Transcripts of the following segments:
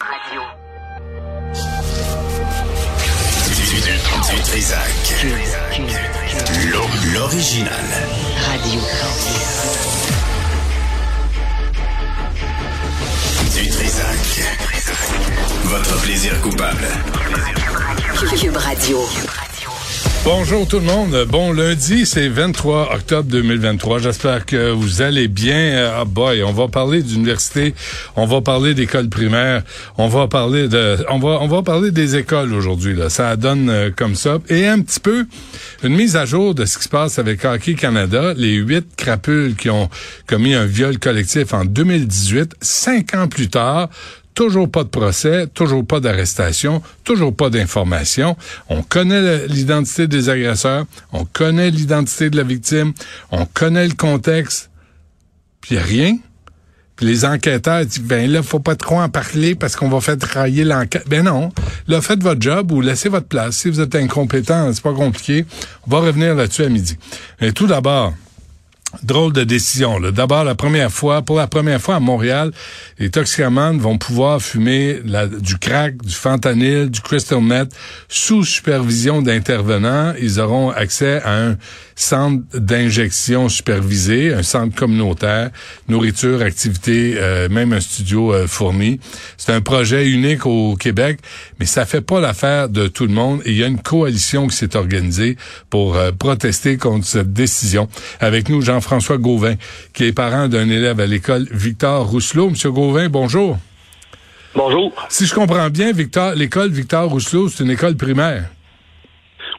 Radio. Du, du, Trisac. L'original. Radio. Du Trisac. Votre plaisir coupable. Cube Radio. Bonjour tout le monde. Bon lundi, c'est 23 octobre 2023. J'espère que vous allez bien. Ah boy, on va parler d'université, on va parler d'école primaire, on va parler de on va on va parler des écoles aujourd'hui là. Ça donne euh, comme ça et un petit peu une mise à jour de ce qui se passe avec Hockey Canada, les huit crapules qui ont commis un viol collectif en 2018, cinq ans plus tard, Toujours pas de procès, toujours pas d'arrestation, toujours pas d'information. On connaît l'identité des agresseurs, on connaît l'identité de la victime, on connaît le contexte, puis rien. Puis les enquêteurs disent, ben là, faut pas trop en parler parce qu'on va faire travailler l'enquête. Ben non, là, faites votre job ou laissez votre place. Si vous êtes incompétent, c'est pas compliqué. On va revenir là-dessus à midi. Mais tout d'abord, Drôle de décision. D'abord, la première fois, pour la première fois à Montréal, les toxicomanes vont pouvoir fumer du crack, du fentanyl, du crystal meth sous supervision d'intervenants. Ils auront accès à un centre d'injection supervisé, un centre communautaire, nourriture, activité, euh, même un studio euh, fourni. C'est un projet unique au Québec, mais ça fait pas l'affaire de tout le monde. Il y a une coalition qui s'est organisée pour euh, protester contre cette décision. Avec nous, Jean-François Gauvin, qui est parent d'un élève à l'école Victor Rousselot. Monsieur Gauvin, bonjour. Bonjour. Si je comprends bien, Victor, l'école Victor Rousselot, c'est une école primaire.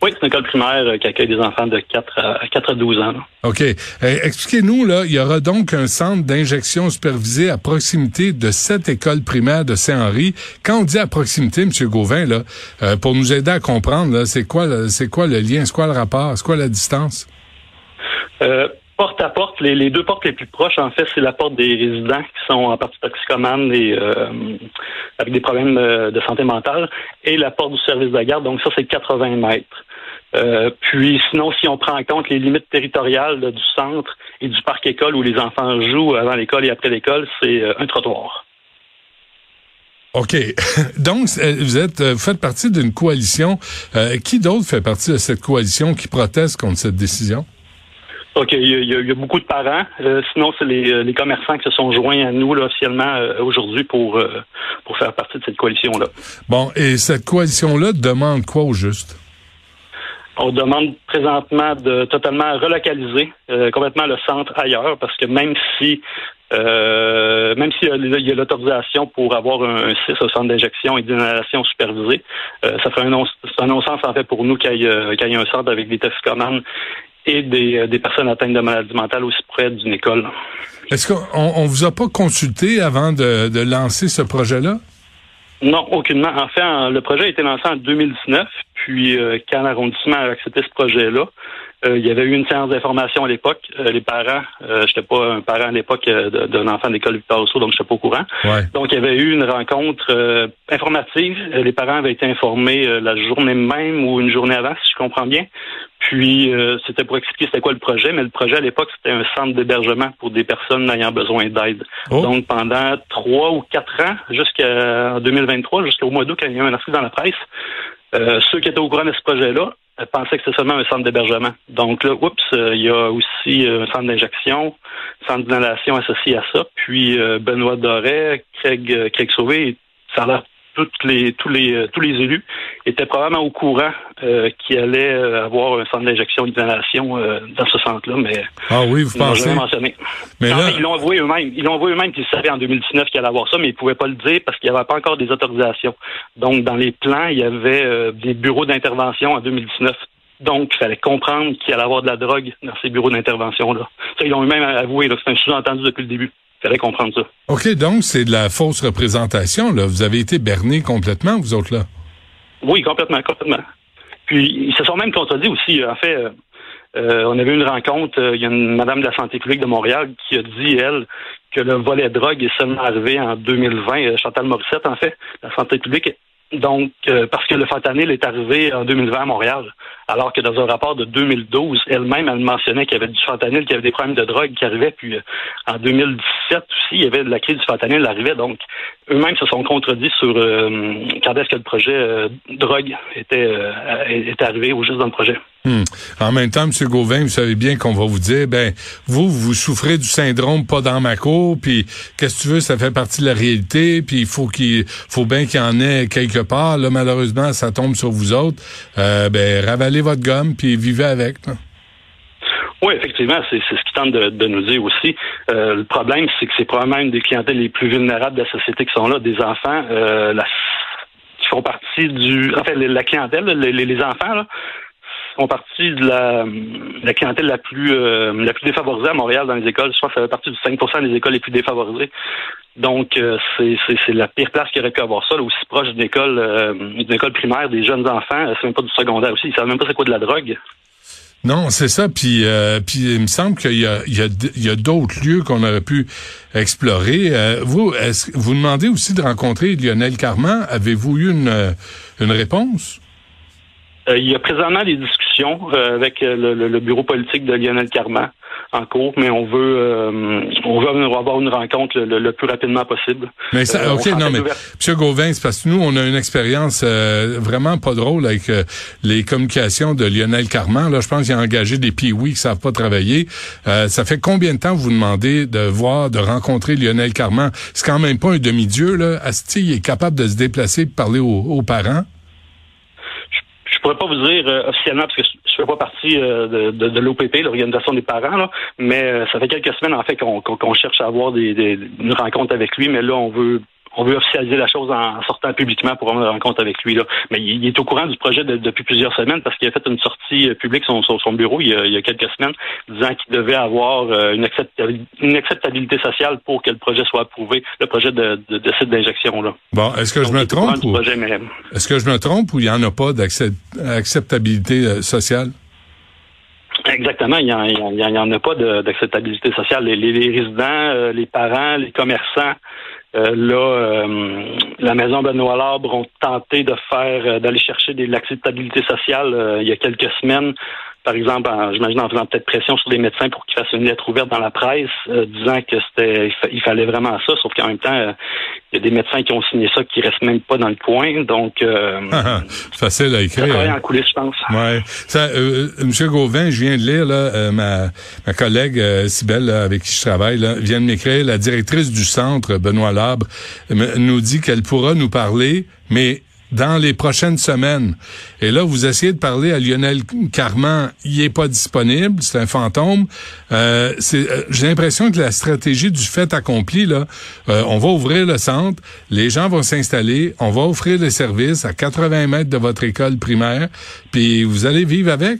Oui, c'est une école primaire euh, qui accueille des enfants de 4 à, 4 à 12 ans. OK. Euh, expliquez-nous, là, il y aura donc un centre d'injection supervisé à proximité de cette école primaire de Saint-Henri. Quand on dit à proximité, M. Gauvin, là, euh, pour nous aider à comprendre, c'est quoi, c'est quoi le lien, c'est quoi le rapport, c'est quoi la distance? Porte à porte, les, deux portes les plus proches, en fait, c'est la porte des résidents qui sont en partie toxicomanes et avec des problèmes de santé mentale, et la porte du service de garde. Donc ça, c'est 80 mètres. Euh, puis sinon, si on prend en compte les limites territoriales du centre et du parc école où les enfants jouent avant l'école et après l'école, c'est euh, un trottoir. OK. Donc, euh, vous êtes, vous faites partie d'une coalition. qui d'autre fait partie de cette coalition qui proteste contre cette décision? OK, il y, a, beaucoup de parents. sinon, c'est les, commerçants qui se sont joints à nous là, officiellement aujourd'hui pour, pour faire partie de cette coalition-là. Bon, et cette coalition-là demande quoi au juste? On demande présentement de totalement relocaliser euh, complètement le centre ailleurs parce que même si euh, même s'il y a, l'autorisation pour avoir un, CIS au centre d'injection et d'inhalation supervisée, euh, ça ferait un non-sens en fait pour nous qu'il y, ait un centre avec des toxicomanes et des, des personnes atteintes de maladies mentales aussi près d'une école. Est-ce qu'on on vous a pas consulté avant de, de lancer ce projet-là? Non, aucunement. En fait, le projet a été lancé en 2019, puis euh, quand l'arrondissement a accepté ce projet-là, euh, il y avait eu une séance d'information à l'époque. Euh, les parents, euh, j'étais pas un parent à l'époque d'un enfant d'école Victor Rousseau, donc j'étais pas au courant. Donc il y avait eu une rencontre informative. Les parents avaient été informés la journée même ou une journée avant, si je comprends bien. Puis c'était pour expliquer c'était quoi le projet, mais le projet à l'époque c'était un centre d'hébergement pour des personnes ayant besoin d'aide. Oh. Donc pendant trois ou quatre ans, jusqu'à 2023, jusqu'au mois d'août, quand il y a eu un article dans la presse, ceux qui étaient au courant de ce projet-là pensait que c'était seulement un centre d'hébergement. Donc là, oups, euh, il y a aussi euh, un centre d'injection, un centre d'inhalation associé à ça. Puis euh, Benoît Doré, Craig, Craig Sauvé, ça a l'air toutes les, tous les euh, tous les élus étaient probablement au courant euh, qu'il allait euh, avoir un centre d'injection et d'inhalation dans ce centre-là, mais ah oui, vous pensez jamais mentionné. Mais là... ils l'ont avoué eux-mêmes. Ils l'ont avoué eux-mêmes qu'ils savaient en 2019 qu'il allait avoir ça, mais ils pouvaient pas le dire parce qu'il n'y avait pas encore des autorisations. Donc dans les plans, il y avait des bureaux d'intervention en 2019. Donc, il fallait comprendre qu'il allait avoir de la drogue dans ces bureaux d'intervention-là. Ça, ils l'ont eux-mêmes avoué, c'est un sous-entendu depuis le début fallait comprendre ça. OK, donc c'est de la fausse représentation, là. Vous avez été berné complètement, vous autres, là. Oui, complètement, complètement. Puis, ils se sont même contredits aussi. En fait, euh, euh, on avait eu une rencontre, euh, il y a une madame de la santé publique de Montréal qui a dit, elle, que le volet drogue est seulement arrivé en 2020. Chantal Morissette, en fait, la santé publique. Donc, parce que le fentanyl est arrivé en 2020 à Montréal. alors que dans un rapport de 2012, elle-même, elle mentionnait qu'il y avait du fentanyl, qu'il y avait des problèmes de drogue qui arrivaient, puis euh, en 2017 aussi, il y avait de la crise du fentanyl qui arrivait, donc eux-mêmes se sont contredits sur euh, quand est-ce que le projet euh, drogue était, était arrivé ou juste dans le projet. Hmm. En même temps, M. Gauvin, vous savez bien qu'on va vous dire, ben, vous, vous souffrez du syndrome pas dans ma cour, puis qu'est-ce que tu veux, ça fait partie de la réalité, puis il faut qu'il faut bien qu'il y en ait quelque part. Là, malheureusement, ça tombe sur vous autres. Euh, ben, ravalez votre gomme, puis vivez avec. Oui, effectivement, c'est ce qu'ils tentent de, nous dire aussi. Euh, le problème, c'est que c'est probablement une des clientèles les plus vulnérables de la société qui sont là, des enfants euh, qui font partie du... En fait, la clientèle, les, les enfants, là, font partie de la, la clientèle la plus euh, la plus défavorisée à Montréal dans les écoles. Je crois que ça fait partie du 5% des écoles les plus défavorisées. Donc, euh, c'est la pire place qu'il aurait pu avoir ça, aussi proche d'une école, euh, d'une école primaire, des jeunes enfants, c'est même pas du secondaire aussi. Ils savent même pas c'est quoi de la drogue. Non, c'est ça. Puis, puis il me semble qu'il y a, il y a, il y a d'autres lieux qu'on aurait pu explorer. vous, est-ce, vous demandez aussi de rencontrer Lionel Carman. Avez-vous eu une, une réponse? Euh, il y a présentement des discussions euh, avec euh, le, bureau politique de Lionel Carman en cours, mais on veut on veut avoir une rencontre le, plus rapidement possible. Mais ça, ok, non, mais M. Gauvin, c'est parce que nous, on a une expérience vraiment pas drôle avec les communications de Lionel Carman. Là, je pense qu'il a engagé des piouis qui savent pas travailler. ça fait combien de temps vous demandez de voir, de rencontrer Lionel Carman? C'est quand même pas un demi-dieu, là. Asti, il est capable de se déplacer et de parler aux parents? Je pourrais pas vous dire euh, officiellement parce que je, ne fais pas partie euh, de, de, l'OPP, l'organisation des parents, là, mais euh, ça fait quelques semaines en fait qu'on cherche à avoir des, des, une rencontre avec lui, mais là on veut on veut officialiser la chose en sortant publiquement pour avoir une rencontre avec lui. Là. Mais il, est au courant du projet depuis plusieurs semaines parce qu'il a fait une sortie euh, publique sur, son bureau il y, a, quelques semaines disant qu'il devait avoir euh, une, acceptabilité sociale pour que le projet soit approuvé, le projet de, site d'injection. là. Bon, est-ce que je me trompe ou... Est-ce que je me trompe ou il n'y en a pas d'acceptabilité euh, sociale? Exactement, il n'y en, en, a pas d'acceptabilité sociale. Les, les, résidents, les parents, les commerçants, euh, là, euh, la maison Benoît Labre ont tenté de faire, euh, d'aller chercher de l'acceptabilité sociale il y a quelques semaines par exemple, j'imagine en faisant peut-être pression sur les médecins pour qu'ils fassent une lettre ouverte dans la presse, euh, disant que c'était il, fallait vraiment ça, sauf qu'en même temps, euh, il y a des médecins qui ont signé ça qui restent même pas dans le coin, donc euh, facile à écrire. Hein. en coulisses, je pense. Ouais. Ça, Monsieur Gauvin, je viens de lire là, ma, ma collègue Sibelle avec qui je travaille là, vient de m'écrire. La directrice du centre, Benoît Labre, nous dit qu'elle pourra nous parler, mais dans les prochaines semaines. Et là, vous essayez de parler à Lionel Carman, il est pas disponible, c'est un fantôme. Euh, euh, J'ai l'impression que la stratégie du fait accompli, là, euh, on va ouvrir le centre, les gens vont s'installer, on va offrir les services à 80 mètres de votre école primaire, puis vous allez vivre avec.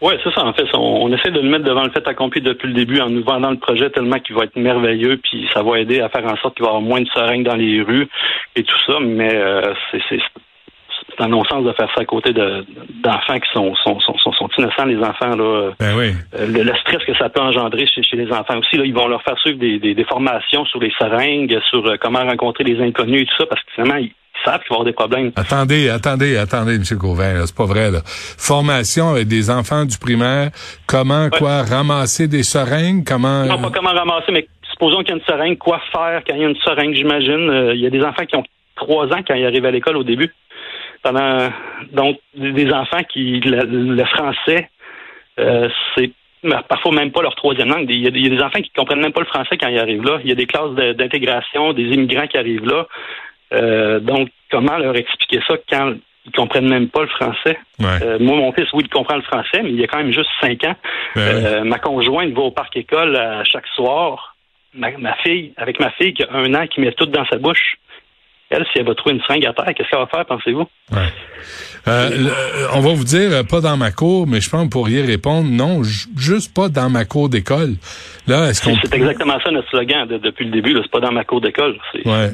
Oui, c'est ça. En fait, on, essaie de le mettre devant le fait accompli depuis le début en nous vendant le projet tellement qu'il va être merveilleux, puis ça va aider à faire en sorte qu'il va y avoir moins de seringues dans les rues et tout ça. Mais euh, c'est un non-sens de faire ça à côté d'enfants qui sont, sont, sont, sont, innocents, les enfants. Là. Ben oui. Euh, le, stress que ça peut engendrer chez, chez les enfants aussi. Là, ils vont leur faire suivre des, des, des formations sur les seringues, sur euh, comment rencontrer les inconnus et tout ça, parce que finalement, ils, savent qu'il va y avoir des problèmes. Attendez, attendez, attendez, M. Gauvin, c'est pas vrai. Là. Formation avec des enfants du primaire, comment, quoi, ramasser des seringues, comment... Non, pas comment ramasser, mais supposons qu'il y a une seringue, quoi faire quand il y a une seringue, j'imagine. Euh, il y a des enfants qui ont trois ans quand ils arrivent à l'école au début. Pendant donc des enfants qui le, français, euh, c'est parfois même pas leur troisième langue. Il y, a, des enfants qui comprennent même pas le français quand ils arrivent là. Il y a des classes d'intégration, des immigrants qui arrivent là. Euh, donc, comment leur expliquer ça quand ils comprennent même pas le français? Euh, moi, mon fils, oui, il comprend le français, mais il y a quand même juste cinq ans. Ben euh, ma conjointe va au parc école chaque soir. Ma, ma, fille, avec ma fille qui a un an, qui met tout dans sa bouche. Elle, si elle va trouver une seringue à terre, qu'est-ce qu'elle va faire, pensez-vous? Ouais. Euh, euh, on va vous dire, euh, pas dans ma cour, mais je pense que vous pourriez répondre, non, juste pas dans ma cour d'école. Là, est-ce qu'on... C'est exactement ça notre slogan depuis le début, c'est pas dans ma cour d'école. Ouais.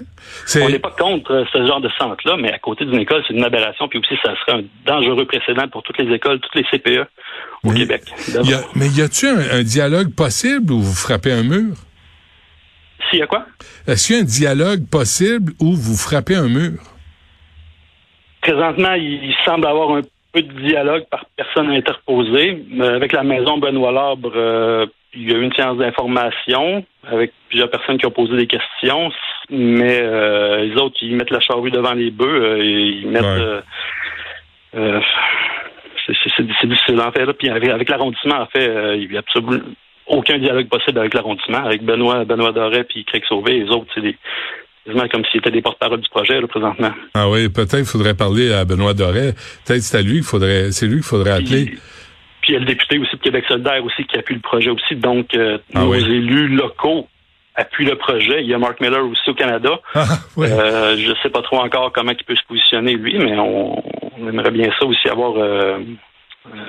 On n'est pas contre ce genre de centre-là, mais à côté d'une école, c'est une aberration, puis aussi, ça serait un dangereux précédent pour toutes les écoles, toutes les CPE au Québec. mais y a-t-il un dialogue possible où vous frappez un mur? S'il y a quoi? Est-ce qu'il y a un dialogue possible où vous frappez un mur? Présentement, il semble avoir un peu de dialogue par personne interposée. avec la maison Benoît Labre, euh, il y a eu une séance d'information avec plusieurs personnes qui ont posé des questions, mais euh, les autres, ils mettent la charrue devant les bœufs, et ils mettent... c'est difficile en fait. Puis avec, l'arrondissement, en fait, il n'y a absolument aucun dialogue possible avec l'arrondissement, avec Benoît, Benoît Doré puis Craig Sauvé. Les autres, c'est des comme s'il était des porte-parole du projet, là, présentement. Ah oui, peut-être qu'il faudrait parler à Benoît Doré. Peut-être c'est à lui qu'il faudrait, c'est lui qu'il faudrait appeler. Puis, il y a le député aussi de Québec solidaire aussi qui appuie le projet aussi. Donc, euh, ah nos élus locaux appuient le projet. Il y a Mark Miller aussi au Canada. Ah, euh, je sais pas trop encore comment il peut se positionner, lui, mais on, aimerait bien ça aussi avoir... Euh,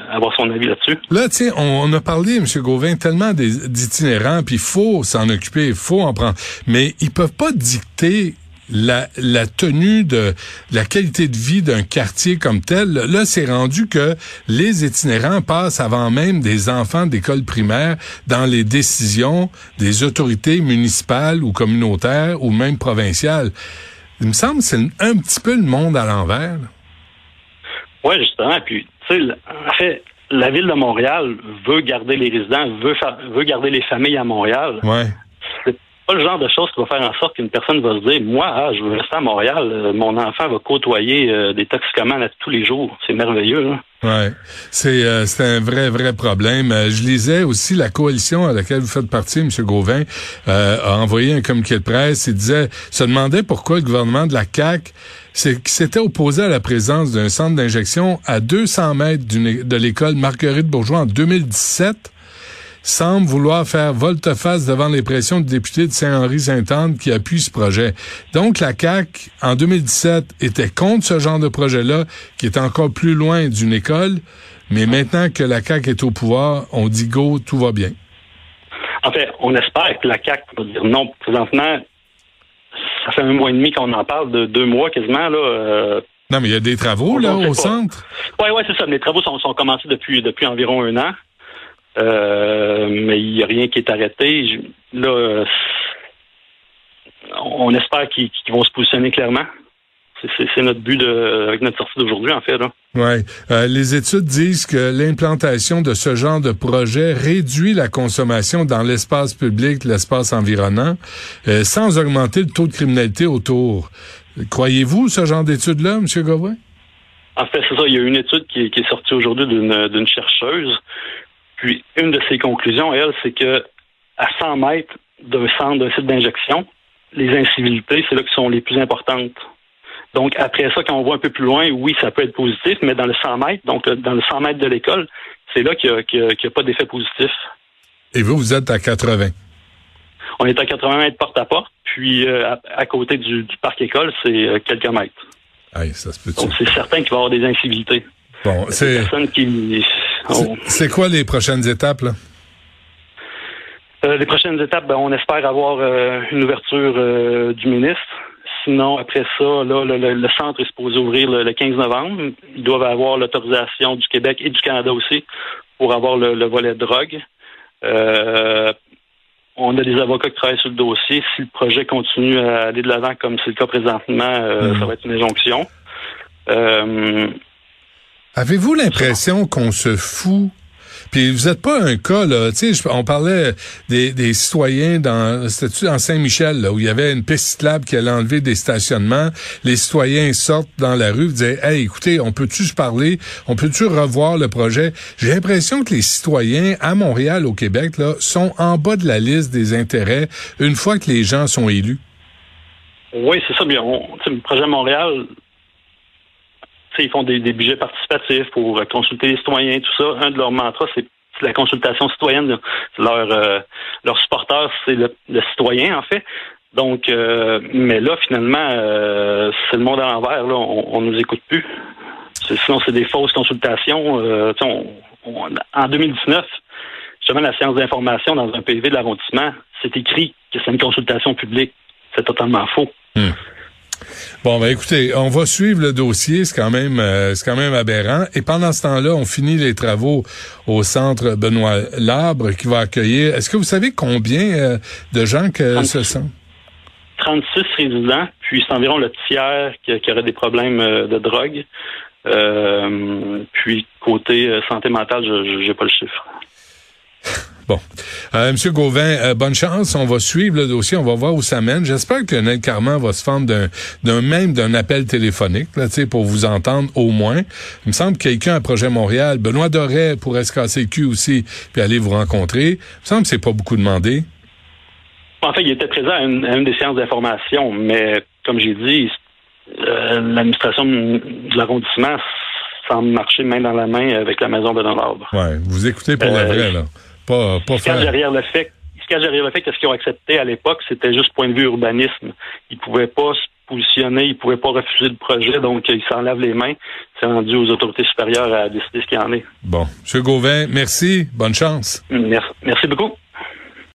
avoir son avis là-dessus. Là, tu sais, on, a parlé, M. Gauvin, tellement d'itinérants, puis il faut s'en occuper, il faut en prendre. Mais ils peuvent pas dicter la, la tenue de la qualité de vie d'un quartier comme tel. Là, c'est rendu que les itinérants passent avant même des enfants d'école primaire dans les décisions des autorités municipales ou communautaires ou même provinciales. Il me semble que c'est un petit peu le monde à l'envers. Oui, justement. Puis en fait, la ville de Montréal veut garder les résidents, veut, veut garder les familles à Montréal. Ouais. C'est pas le genre de choses qui va faire en sorte qu'une personne va se dire, moi, ah, je veux rester à Montréal, euh, mon enfant va côtoyer euh, des toxicomanes tous les jours. C'est merveilleux. Hein? Ouais, c'est euh, c'est un vrai vrai problème. je lisais aussi la coalition à laquelle vous faites partie, M. Gauvin, a envoyé un communiqué de presse. Il disait, se demandait pourquoi le gouvernement de la CAC c'est qui s'était opposé à la présence d'un centre d'injection à 200 mètres de l'école Marguerite Bourgeois en 2017 semble vouloir faire volte-face devant les pressions du député de Saint-Henri-Sainte-Anne qui appuie ce projet. Donc, la CAQ, en 2017, était contre ce genre de projet-là, qui est encore plus loin d'une école. Mais maintenant que la CAQ est au pouvoir, on dit go, tout va bien. En fait, on espère que la CAQ va dire non. Présentement, ça fait un mois et demi qu'on en parle, de deux mois quasiment. Là, euh, non, mais il y a des travaux là au centre? Oui, oui, c'est ça. Les travaux sont, sont commencés depuis, depuis environ un an. Euh, mais il n'y a rien qui est arrêté. Là, on espère qu'ils vont se positionner clairement. C'est notre but de, avec notre sortie d'aujourd'hui, en fait. Là. Ouais. Euh, les études disent que l'implantation de ce genre de projet réduit la consommation dans l'espace public, l'espace environnant, euh, sans augmenter le taux de criminalité autour. Croyez-vous ce genre d'études-là, M. Gauvin? En fait, c'est ça. Il y a une étude qui, est sortie aujourd'hui d'une chercheuse. Puis, une de ses conclusions, elle, c'est que à 100 mètres d'un centre, d'un site d'injection, les incivilités, c'est là qui sont les plus importantes. Donc, après ça, quand on voit un peu plus loin, oui, ça peut être positif, mais dans le 100 mètres, donc dans le 100 mètres de l'école, c'est là qu'il n'y a, pas d'effet positif. Et vous, vous êtes à 80? On est à 80 mètres porte à porte, puis euh, à, côté du, parc école, c'est euh, quelques mètres. Ça se peut Donc, c'est certain qu'il va y avoir des incivilités. Bon, c'est. Qui... C'est quoi les prochaines étapes, là? Euh, les prochaines étapes, ben, on espère avoir une ouverture du ministre Sinon, après ça, là, le, centre est supposé ouvrir le, 15 novembre. Ils doivent avoir l'autorisation du Québec et du Canada aussi pour avoir le, volet de drogue. Euh, on a des avocats qui travaillent sur le dossier. Si le projet continue à aller de l'avant comme c'est le cas présentement, euh, mhm. ça va être une injonction. Euh, Avez-vous l'impression qu'on se fout puis vous n'êtes pas un cas, là, tu sais, on parlait des, des citoyens dans, c'était dans Saint-Michel, là, où il y avait une piste cyclable qui allait enlever des stationnements. Les citoyens sortent dans la rue, disaient, hey, écoutez, on peut-tu se parler? On peut-tu revoir le projet? J'ai l'impression que les citoyens à Montréal, au Québec, là, sont en bas de la liste des intérêts une fois que les gens sont élus. Oui, c'est ça. Bien, le projet Montréal, ils font des, budgets participatifs pour euh, consulter les citoyens, tout ça. Un de leurs mantras, c'est la consultation citoyenne. Leur, euh, supporter, c'est le, citoyen, en fait. Donc, euh, mais là, finalement, c'est le monde à l'envers. On, ne nous écoute plus. Sinon, c'est des fausses consultations. en 2019, justement, la séance d'information dans un PV de l'arrondissement, c'est écrit que c'est une consultation publique. C'est totalement faux. Hmm. Bon, ben écoutez, on va suivre le dossier, c'est quand même euh, c'est quand même aberrant. Et pendant ce temps-là, on finit les travaux au centre Benoît Labre qui va accueillir. Est-ce que vous savez combien euh, de gens que ce sont? 36 résidents, puis c'est environ le tiers qui, aurait des problèmes euh, de drogue. puis côté santé mentale, je n'ai pas le chiffre. Bon. Euh, Monsieur Gauvin, euh, bonne chance. On va suivre le dossier. On va voir où ça mène. J'espère que Lionel Carman va se fendre d'un, d'un même d'un appel téléphonique, là, pour vous entendre au moins. Il me semble que quelqu'un à Projet Montréal, Benoît Doré pourrait se casser le cul aussi, puis aller vous rencontrer. Il me semble que c'est pas beaucoup demandé. En fait, il était présent à une, des séances d'information, mais comme j'ai dit, euh, l'administration de l'arrondissement semble marcher main dans la main avec la maison de l'Ordre. Ouais, vous écoutez pour la vraie, là. Pas, pas faire... derrière le fait ce qu'il derrière le fait que ce qu'ils ont accepté à l'époque, c'était juste point de vue urbanisme. Ils pouvaient pas se positionner, ils pouvaient pas refuser le projet, donc ils s'enlèvent les mains. C'est rendu aux autorités supérieures à décider ce qu'il y en est. Bon. Monsieur Gauvin, merci. Bonne chance. Merci, merci beaucoup.